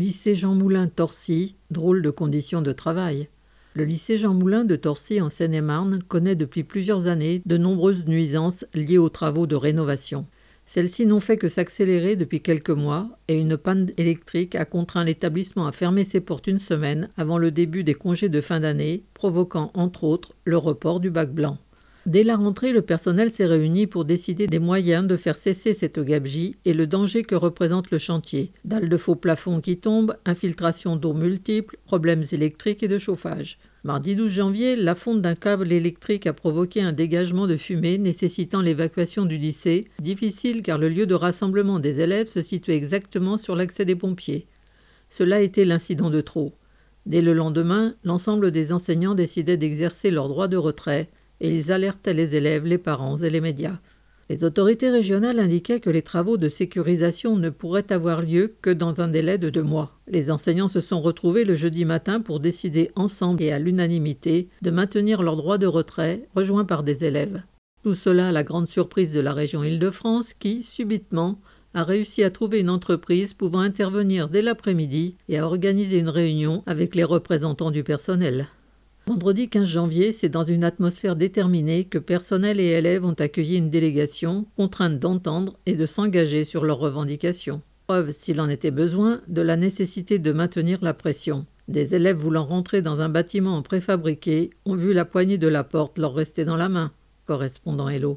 Lycée Jean Moulin Torcy, drôle de conditions de travail. Le lycée Jean Moulin de Torcy en Seine-et-Marne connaît depuis plusieurs années de nombreuses nuisances liées aux travaux de rénovation. Celles-ci n'ont fait que s'accélérer depuis quelques mois et une panne électrique a contraint l'établissement à fermer ses portes une semaine avant le début des congés de fin d'année, provoquant entre autres le report du bac blanc. Dès la rentrée, le personnel s'est réuni pour décider des moyens de faire cesser cette gabegie et le danger que représente le chantier. Dalles de faux plafond qui tombent, infiltration d'eau multiples, problèmes électriques et de chauffage. Mardi 12 janvier, la fonte d'un câble électrique a provoqué un dégagement de fumée nécessitant l'évacuation du lycée, difficile car le lieu de rassemblement des élèves se situait exactement sur l'accès des pompiers. Cela était l'incident de trop. Dès le lendemain, l'ensemble des enseignants décidaient d'exercer leur droit de retrait et ils alertaient les élèves, les parents et les médias. Les autorités régionales indiquaient que les travaux de sécurisation ne pourraient avoir lieu que dans un délai de deux mois. Les enseignants se sont retrouvés le jeudi matin pour décider ensemble et à l'unanimité de maintenir leur droit de retrait, rejoints par des élèves. Tout cela à la grande surprise de la région Île-de-France qui, subitement, a réussi à trouver une entreprise pouvant intervenir dès l'après-midi et à organiser une réunion avec les représentants du personnel. Vendredi 15 janvier, c'est dans une atmosphère déterminée que personnel et élèves ont accueilli une délégation contrainte d'entendre et de s'engager sur leurs revendications. Preuve, s'il en était besoin, de la nécessité de maintenir la pression. Des élèves voulant rentrer dans un bâtiment préfabriqué ont vu la poignée de la porte leur rester dans la main. Correspondant Hello.